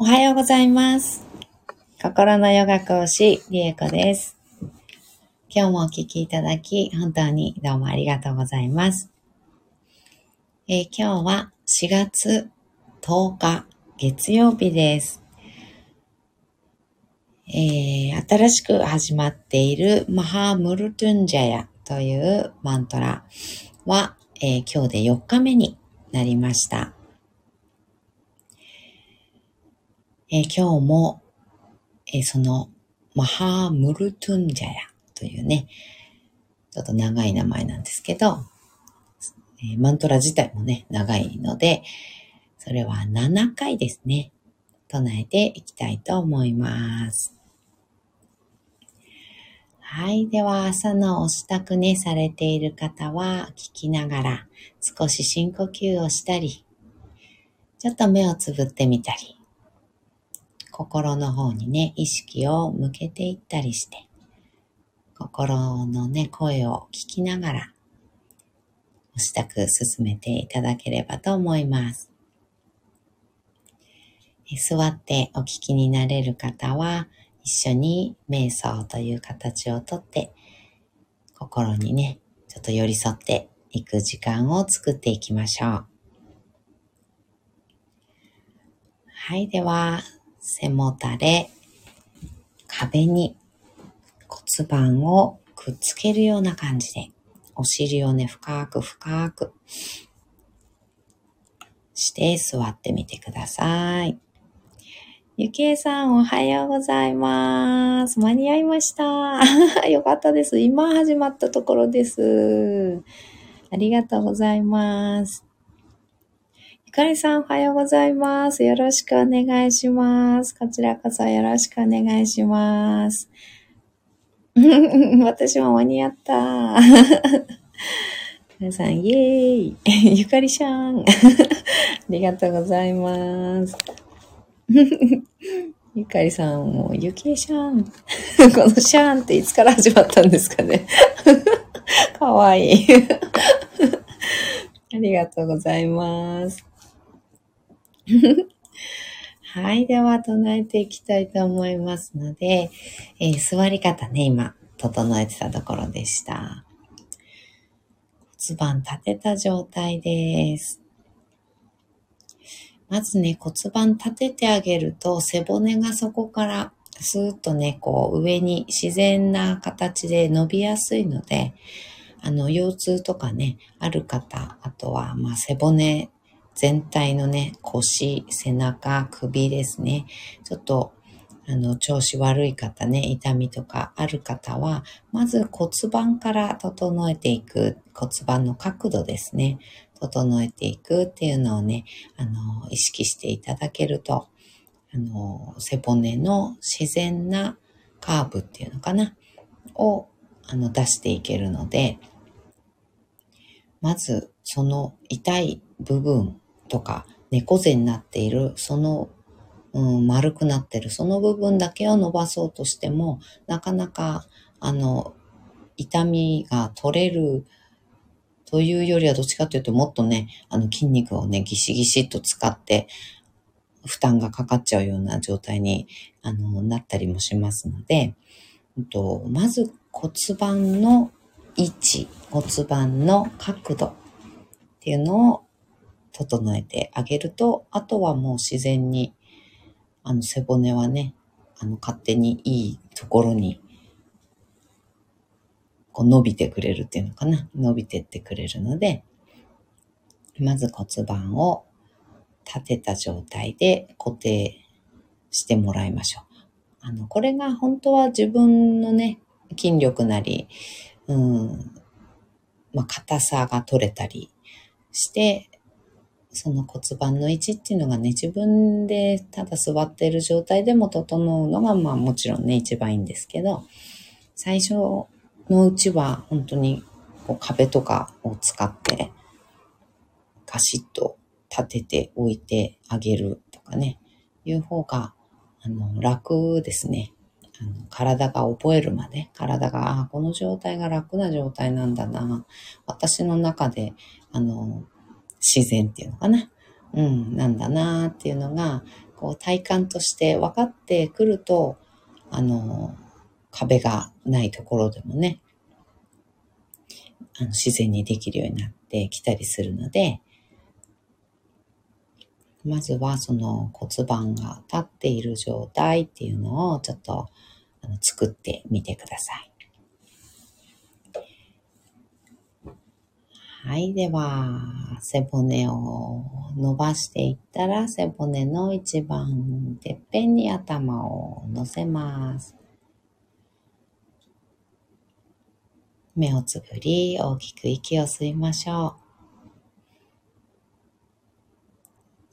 おはようございます。心のヨガ講師、リエコです。今日もお聞きいただき、本当にどうもありがとうございます。えー今日は4月10日、月曜日です。えー新しく始まっているマハムルトゥンジャヤというマントラは、えー今日で4日目になりました。えー今日も、えーそのマハムルトゥンジャヤというね、ちょっと長い名前なんですけど、えーマントラ自体もね、長いので、それは7回ですね、唱えていきたいと思います。はい。では、朝のお支度ね、されている方は、聞きながら、少し深呼吸をしたり、ちょっと目をつぶってみたり、心の方にね、意識を向けていったりして、心のね、声を聞きながら、お支度進めていただければと思います。座ってお聞きになれる方は、一緒に瞑想という形をとって、心にね、ちょっと寄り添っていく時間を作っていきましょう。はい、では、背もたれ、壁に骨盤をくっつけるような感じで、お尻をね、深く深くして座ってみてください。ゆきえさん、おはようございます。間に合いました。よかったです。今始まったところです。ありがとうございます。ゆかりさん、おはようございます。よろしくお願いします。こちらこそよろしくお願いします。私も間に合った。皆さん、イエーイゆかりしゃん。ありがとうございます。ゆかりさんも、ゆきえしゃん。このシャーンっていつから始まったんですかね。かわいい。ありがとうございます。はい。では、唱えていきたいと思いますので、えー座り方ね、今、整えてたところでした。骨盤立てた状態です。まずね、骨盤立ててあげると、背骨がそこからスーッとね、こう上に自然な形で伸びやすいので、あの、腰痛とかね、ある方、あとは、まあ、背骨全体のね、腰、背中、首ですね。ちょっと、あの、調子悪い方ね、痛みとかある方は、まず骨盤から整えていく、骨盤の角度ですね。整えていくっていうのをね、あの、意識していただけると、あの、背骨の自然なカーブっていうのかな、を、あの、出していけるので、まず、その痛い部分とか、猫背になっている、その、うん、丸くなってる、その部分だけを伸ばそうとしても、なかなか、あの、痛みが取れるというよりはどっちかというともっとね、あの筋肉をね、ギシギシっと使って負担がかかっちゃうような状態にあのなったりもしますので、うんとまず骨盤の位置、骨盤の角度っていうのを整えてあげると、あとはもう自然にあの背骨はね、あの勝手にいいところにこう伸びてくれるっていうのかな。伸びてってくれるので、まず骨盤を立てた状態で固定してもらいましょう。あの、これが本当は自分のね、筋力なり、うん、まあ、硬さが取れたりして、その骨盤の位置っていうのがね、自分でただ座ってる状態でも整うのが、まあもちろんね、一番いいんですけど、最初のうちは本当にこう壁とかを使ってガシッと立てておいてあげるとかね、いう方があの楽ですね。あの体が覚えるまで、体が、ああ、この状態が楽な状態なんだな。私の中で、あの、自然っていうのかな。うん、なんだなーっていうのが、こう体感として分かってくると、あの、壁がないところでもね、あの自然にできるようになってきたりするので、まずはその骨盤が立っている状態っていうのをちょっとあの作ってみてください。はい。では、背骨を伸ばしていったら、背骨の一番てっぺんに頭を乗せます。目をつぶり、大きく息を吸いましょ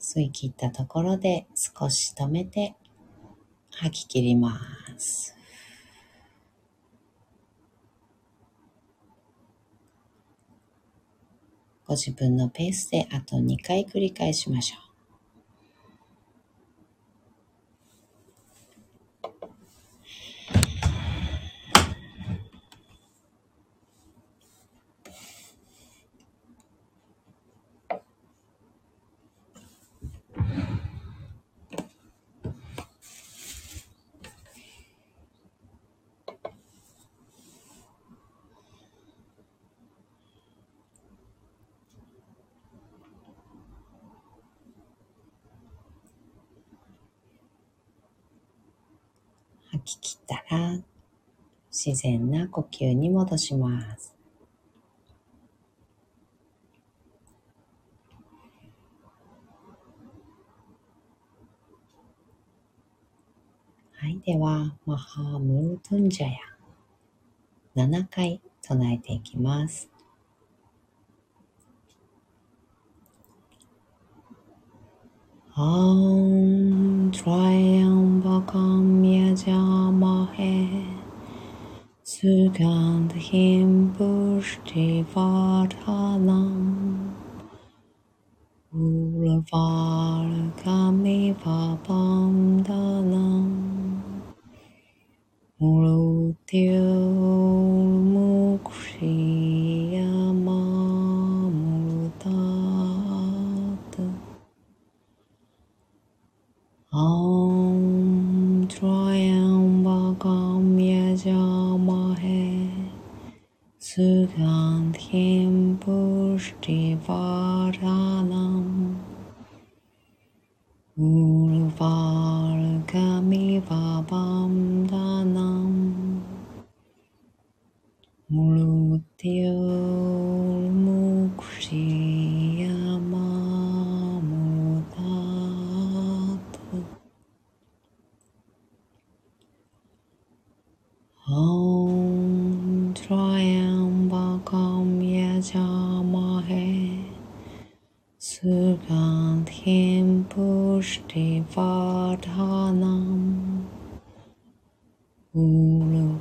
う。吸い切ったところで少し止めて吐き切ります。ご自分のペースであと2回繰り返しましょう。き切ったら自然な呼吸に戻します。はい。では、マハームルトンジャヤ7回唱えていきます。ॐ त्र्यम्बकं यजामहे Sugandhim Pushtivardhanam Ulavargami Vabam Dalam Mulutya पुष्टिपाठानाम्। ऊल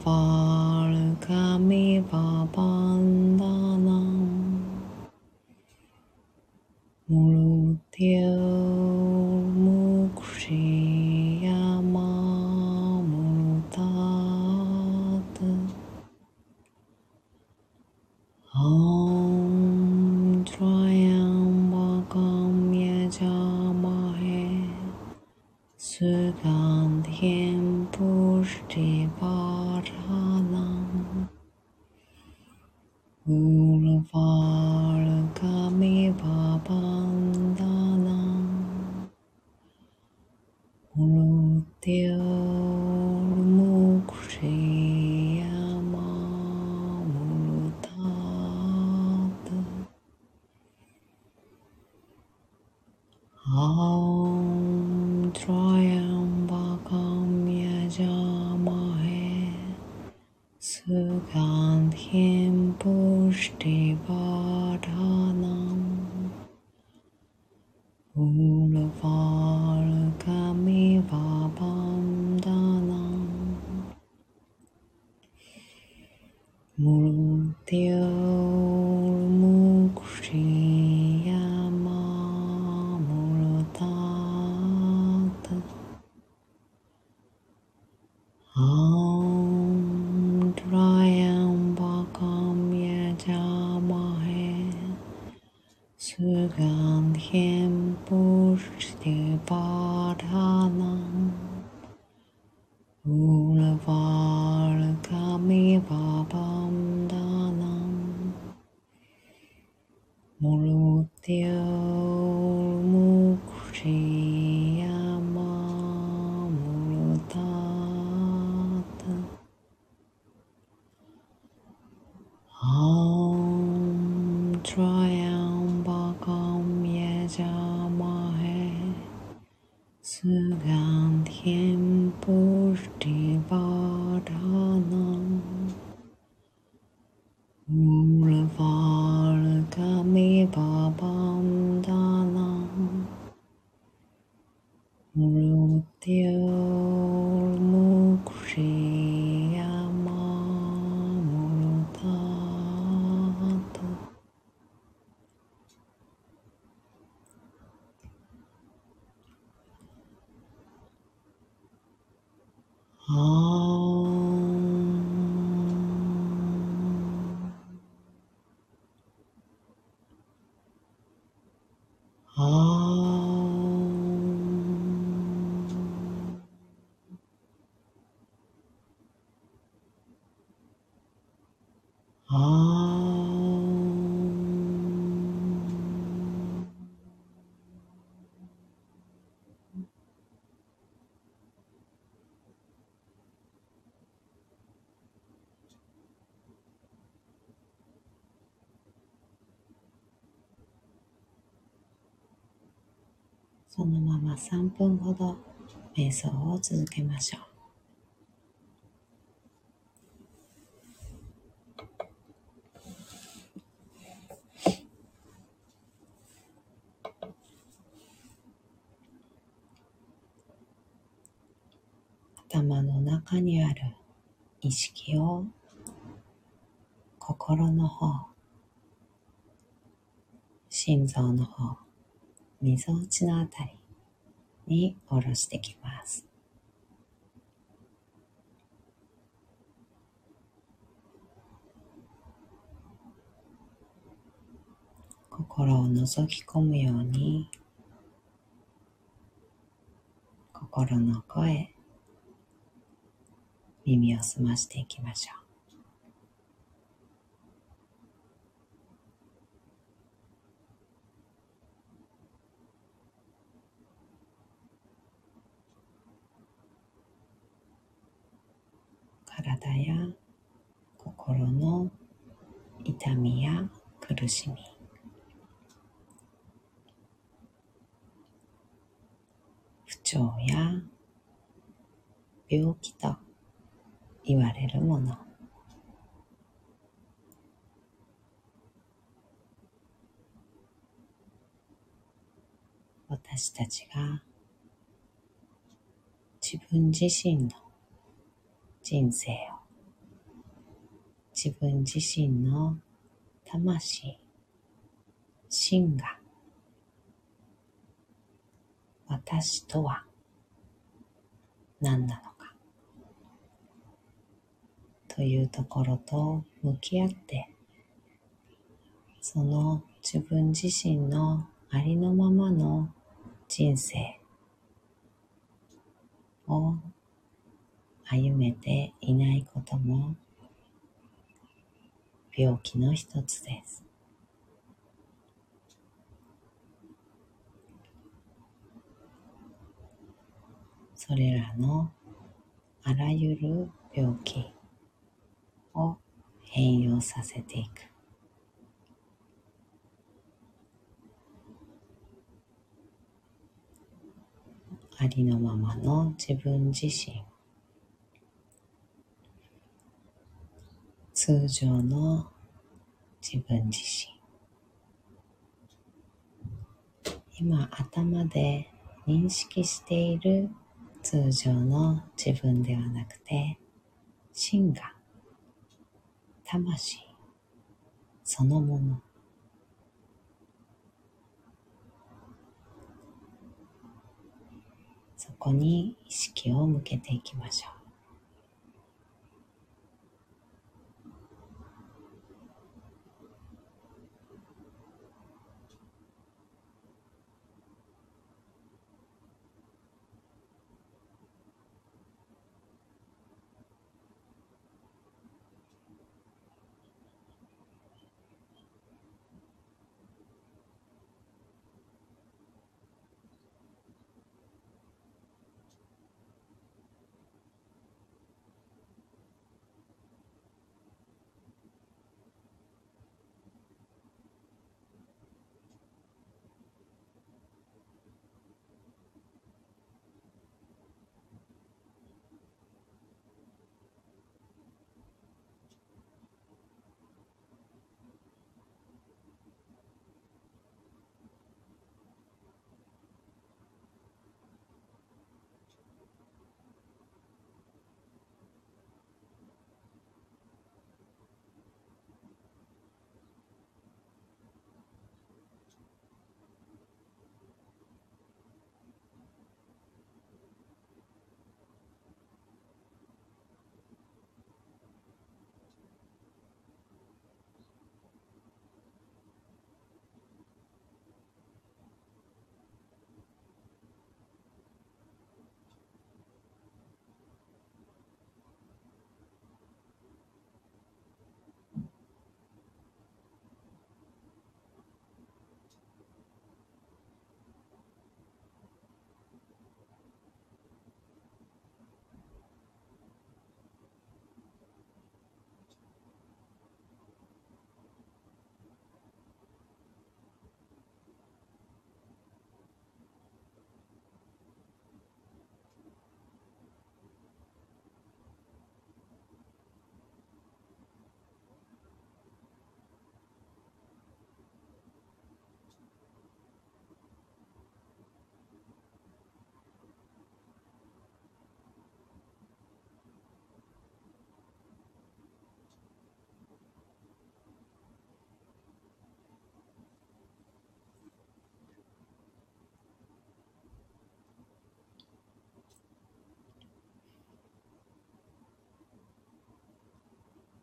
Triambakam Yajamahe Sugam そのまま3分ほど瞑想を続けましょう。頭の中にある意識を心の方、心臓の方、みぞおちのあたりに下ろしてきます。心を覗き込むように心の声耳を澄ましていきましょう。体や心の痛みや苦しみ不調や病気と言われるもの。私たちが自分自身の人生を自分自身の魂心が私とは何なのか。というところと向き合ってその自分自身のありのままの人生を歩めていないことも病気の一つです。それらのあらゆる病気を変容させていく。ありのままの自分自身。通常の自分自身。今頭で認識している通常の自分ではなくて心が魂。そのもの。そこに意識を向けていきましょう。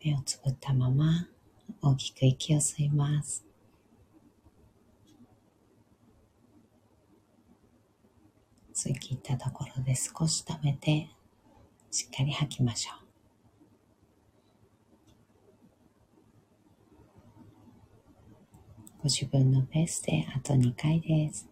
目をつぶったまま大きく息を吸います。吸い切ったところで少し止めてしっかり吐きましょう。ご自分のペースであと2回です。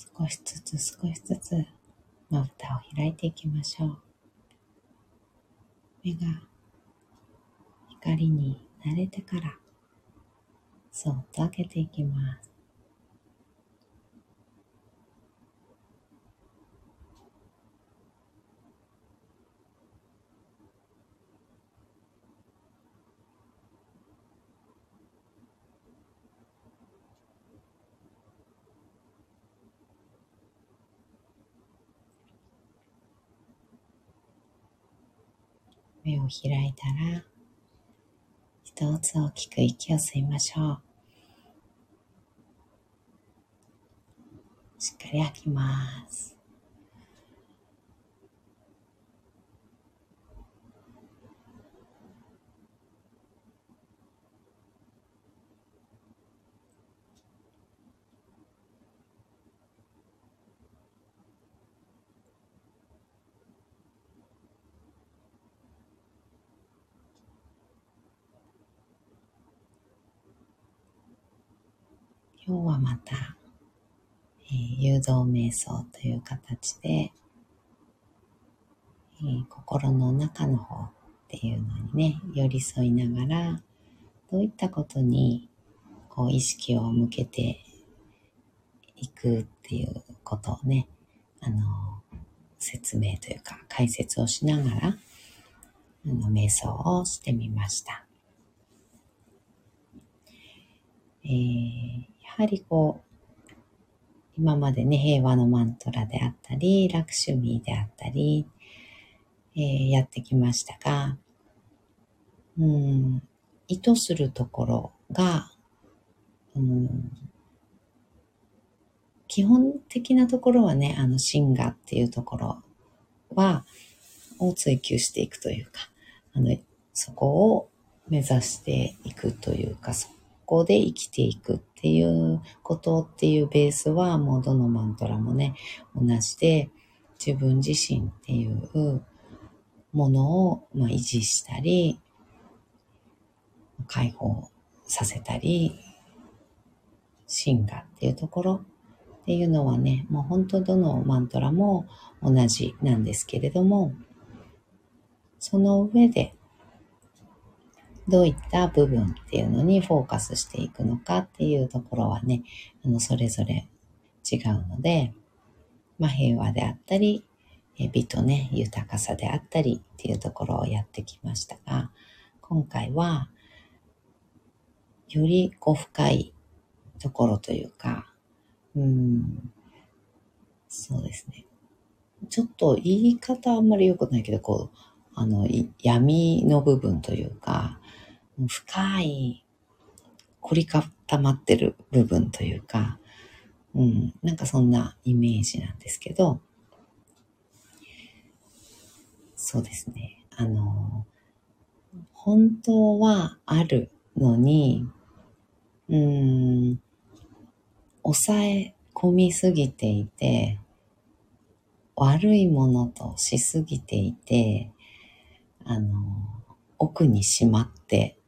少しずつ少しずつまぶたを開いていきましょう。目が光に慣れてからそっと開けていきます。目を開いたら、一つ大きく息を吸いましょう。しっかり吐きます。今日はまた、えー、誘導瞑想という形で、えー、心の中の方っていうのにね、寄り添いながら、どういったことにこう意識を向けていくっていうことをね、あの、説明というか解説をしながら、あの、瞑想をしてみました。えー、はりこう、今までね、平和のマントラであったり、ラクシュミーであったり、えー、やってきましたが、うん、意図するところが、うん、基本的なところはね、あの、シンガっていうところは、を追求していくというか、あの、そこを目指していくというか、そこで生きていくっていうことっていうベースはもうどのマントラもね、同じで自分自身っていうものを、まあ、維持したり、解放させたり、進化っていうところっていうのはね、もう本当どのマントラも同じなんですけれども、その上でどういった部分っていうのにフォーカスしていくのかっていうところはね、あの、それぞれ違うので、まあ、平和であったり、美とね、豊かさであったりっていうところをやってきましたが、今回は、よりこう深いところというか、うん、そうですね。ちょっと言い方あんまり良くないけど、こう、あの、闇の部分というか、深い凝り固まってる部分というか、うん、なんかそんなイメージなんですけど、そうですね。あの、本当はあるのに、うん、抑え込みすぎていて、悪いものとしすぎていて、あの、奥にしまって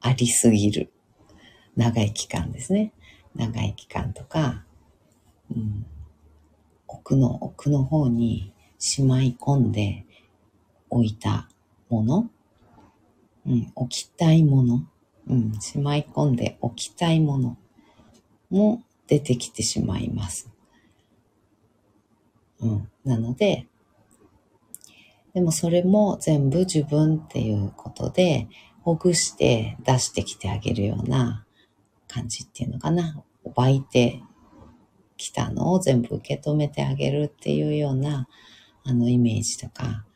ありすぎる。長い期間ですね。長い期間とか、うん、奥の奥の方にしまい込んで置いたもの、うん、置きたいもの、うん、しまい込んで置きたいもの。も出てきてしまいます。うん、なので、でもそれも全部自分っていうことで、ほぐして出してきてあげるような感じっていうのかな。湧いてきたのを全部受け止めてあげるっていうような、あの、イメージとか、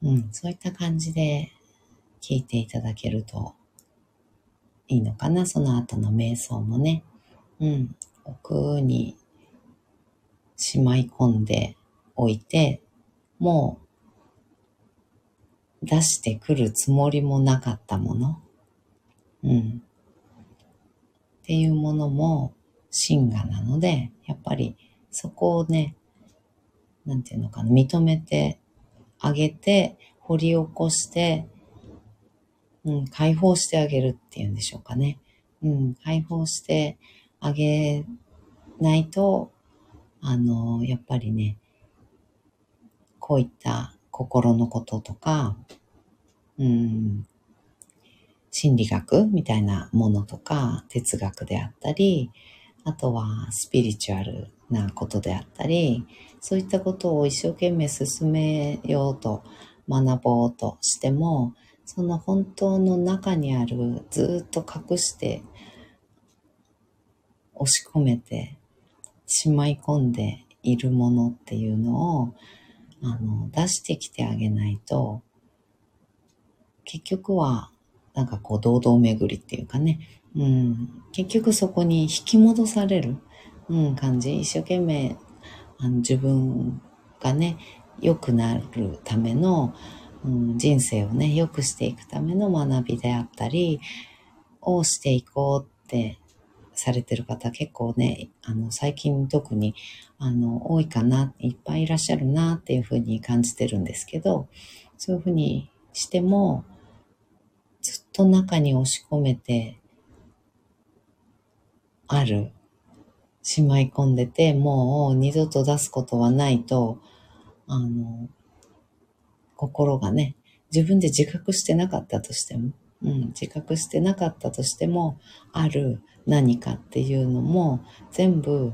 うん、そういった感じで聞いていただけるといいのかな。その後の瞑想もね。うん、奥にしまい込んでおいて、もう出してくるつもりもなかったもの。うん。っていうものも真我なので、やっぱりそこをね、なんていうのかな、認めてあげて、掘り起こして、うん、解放してあげるっていうんでしょうかね。うん、解放してあげないと、あの、やっぱりね、こういった心のこととか、うん、心理学みたいなものとか、哲学であったり、あとはスピリチュアルなことであったり、そういったことを一生懸命進めようと学ぼうとしても、その本当の中にあるずっと隠して押し込めてしまい込んでいるものっていうのをあの出してきてあげないと結局はなんかこう堂々巡りっていうかね、うん、結局そこに引き戻される、うん、感じ。一生懸命あの自分がね良くなるための、うん、人生をね良くしていくための学びであったりをしていこうってされてる方結構ね、あの、最近特に、あの、多いかな、いっぱいいらっしゃるなっていうふうに感じてるんですけど、そういうふうにしても、ずっと中に押し込めて、ある、しまい込んでて、もう二度と出すことはないと、あの、心がね、自分で自覚してなかったとしても、うん、自覚してなかったとしても、ある何かっていうのも全部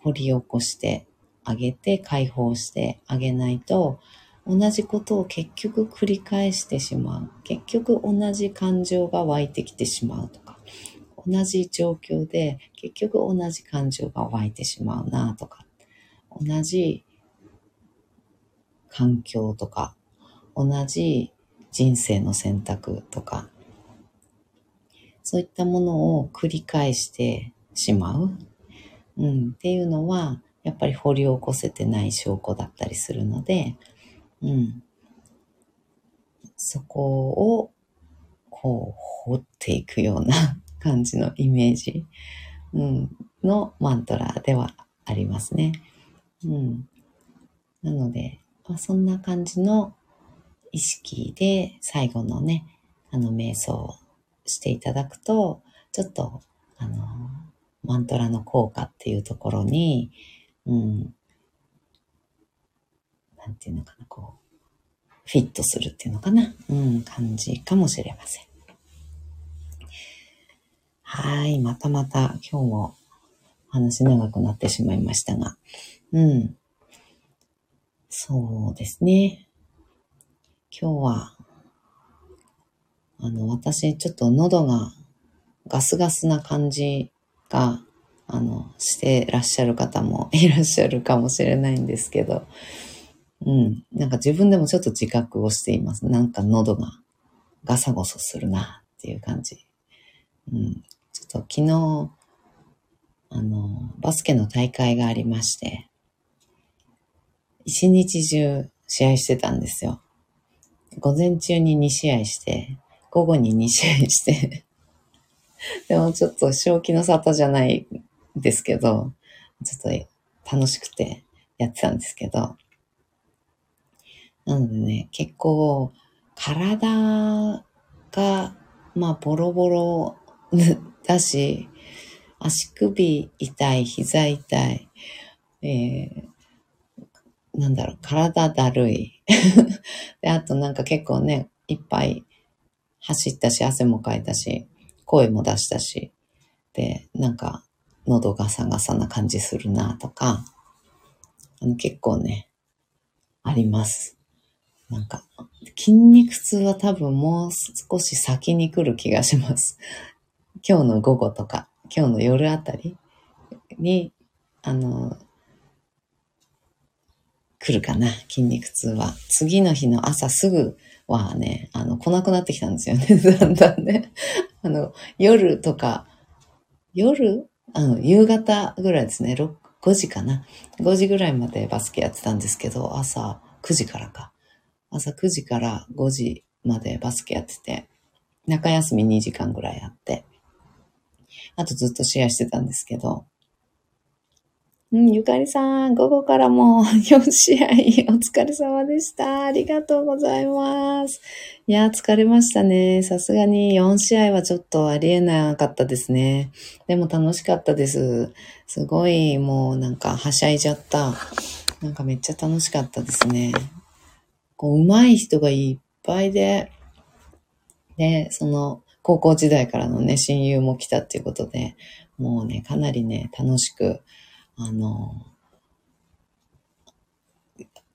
掘り起こしてあげて解放してあげないと同じことを結局繰り返してしまう。結局同じ感情が湧いてきてしまうとか、同じ状況で結局同じ感情が湧いてしまうなとか、同じ環境とか、同じ人生の選択とか、そういったものを繰り返してしまう、うん、っていうのは、やっぱり掘り起こせてない証拠だったりするので、うん、そこを、こう、掘っていくような 感じのイメージ、うん、のマントラではありますね。うん。なので、まあ、そんな感じの意識で最後のね、あの瞑想をしていただくと、ちょっと、あの、マントラの効果っていうところに、うん、なんていうのかな、こう、フィットするっていうのかな、うん、感じかもしれません。はい、またまた今日も話長くなってしまいましたが、うん、そうですね。今日はあの、私、ちょっと喉がガスガスな感じが、あの、してらっしゃる方もいらっしゃるかもしれないんですけど、うん。なんか自分でもちょっと自覚をしています。なんか喉がガサゴソするなっていう感じ。うん。ちょっと昨日、あの、バスケの大会がありまして、一日中試合してたんですよ。午前中に2試合して、午後に2試合して でもちょっと正気の沙汰じゃないですけど、ちょっと楽しくてやってたんですけど、なのでね、結構体が、まあボロボロ だし、足首痛い、膝痛い、えー、なんだろう、体だるい。で、あとなんか結構ね、いっぱい走ったし、汗もかいたし、声も出したし、で、なんか喉ガサガサな感じするなとか、あの結構ね、あります。なんか、筋肉痛は多分もう少し先に来る気がします。今日の午後とか、今日の夜あたりに、あの、来るかな、筋肉痛は。次の日の朝すぐはね、あの、来なくなってきたんですよね。だんだんね。あの、夜とか、夜？あの、夕方ぐらいですね。6 5時かな。5時ぐらいまでバスケやってたんですけど、朝9時からか。朝9時から5時までバスケやってて、中休み2時間ぐらいあって、あとずっとシェアしてたんですけど、うん、ゆかりさん、午後からも4 試合お疲れ様でした。ありがとうございます。いや、疲れましたね。さすがに4試合はちょっとありえなかったですね。でも楽しかったです。すごい、もうなんかはしゃいじゃった。なんかめっちゃ楽しかったですね。こう、上手い人がいっぱいで、で、その、高校時代からのね、親友も来たっていうことで、もうね、かなりね、楽しく、あの、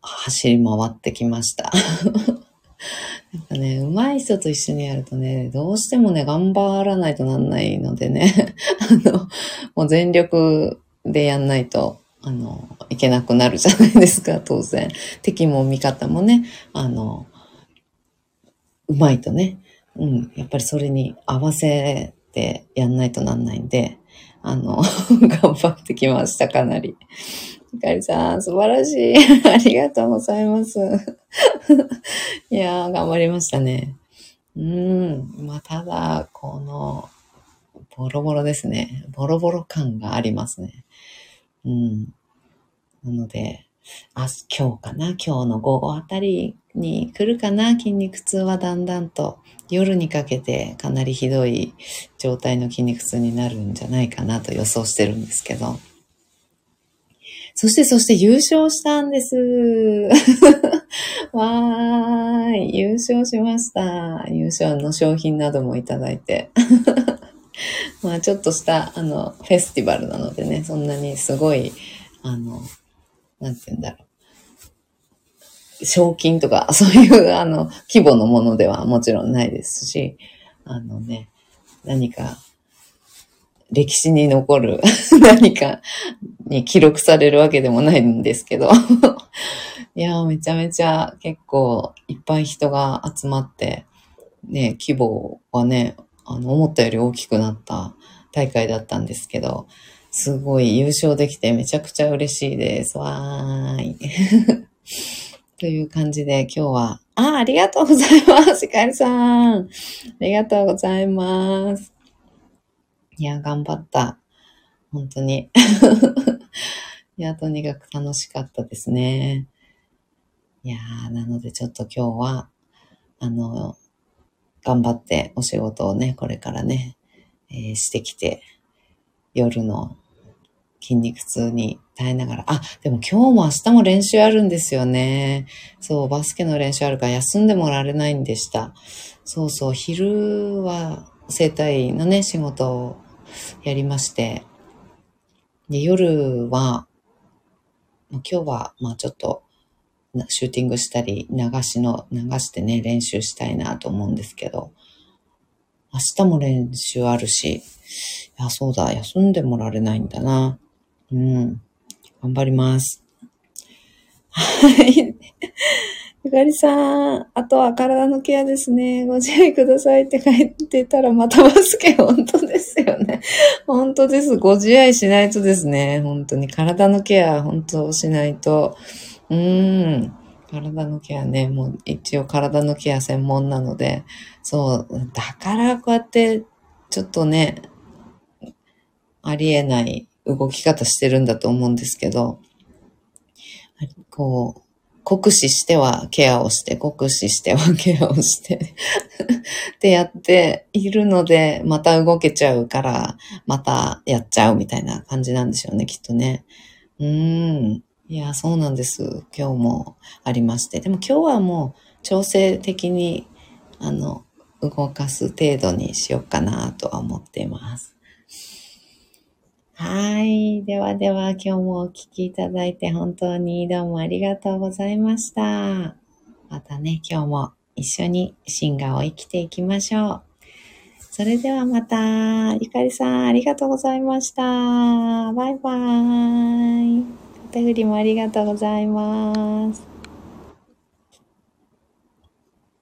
走り回ってきました。やっぱね、上手い人と一緒にやるとね、どうしてもね、頑張らないとなんないのでね、あの、もう全力でやんないと、あの、いけなくなるじゃないですか、当然。敵も味方もね、あの、うまいとね、うん、やっぱりそれに合わせてやんないとなんないんで、あの、頑張ってきました、かなり。ゆかりさん、素晴らしい。ありがとうございます。いやー、頑張りましたね。うん。まあ、ただ、この、ボロボロですね。ボロボロ感がありますね。うん。なので、あ、今日かな？今日の午後あたりに来るかな？筋肉痛はだんだんと。夜にかけてかなりひどい状態の筋肉痛になるんじゃないかなと予想してるんですけど。そして、そして優勝したんです。わーい。優勝しました。優勝の商品などもいただいて。まあちょっとした、あの、フェスティバルなのでね、そんなにすごい、あの、なんて言うんだろう。賞金とか、そういうあの、規模のものではもちろんないですし、あのね、何か、歴史に残る 何かに記録されるわけでもないんですけど いや、めちゃめちゃ結構いっぱい人が集まって、ね、規模はね、あの、思ったより大きくなった大会だったんですけど、すごい優勝できてめちゃくちゃ嬉しいです。わーい。という感じで今日は、あ、ありがとうございます。ひかりさん。ありがとうございます。いや、頑張った。本当に。いや、とにかく楽しかったですね。いやー、なのでちょっと今日は、あの、頑張ってお仕事をね、これからね、えー、してきて、夜の筋肉痛に耐えながら、あ、でも今日も明日も練習あるんですよね。そう、バスケの練習あるから休んでもられないんでした。そうそう、昼は整体のね、仕事をやりまして、で、夜は、今日は、まあちょっと、シューティングしたり、流しの、流してね、練習したいなと思うんですけど、明日も練習あるし、いや、そうだ、休んでもられないんだな。うん。頑張ります。はい。ゆかりさん、あとは体のケアですね。ご自愛くださいって書いてたらまたバスケ、本当ですよね。本当です。ご自愛しないとですね。本当に体のケア、本当しないと。うーん。体のケアね、もう一応体のケア専門なので、そう、だからこうやってちょっとね、ありえない動き方してるんだと思うんですけど、こう、酷使してはケアをして、酷使してはケアをしてってやっているので、また動けちゃうから、またやっちゃうみたいな感じなんでしょうね、きっとね。うん。いや、そうなんです。今日もありまして。でも今日はもう調整的に、あの、動かす程度にしようかなとは思っています。はい。ではでは今日もお聴きいただいて本当にどうもありがとうございました。またね、今日も一緒にシンガーを生きていきましょう。それではまた、ゆかりさんありがとうございました。バイバーイ。お手振りもありがとうございます。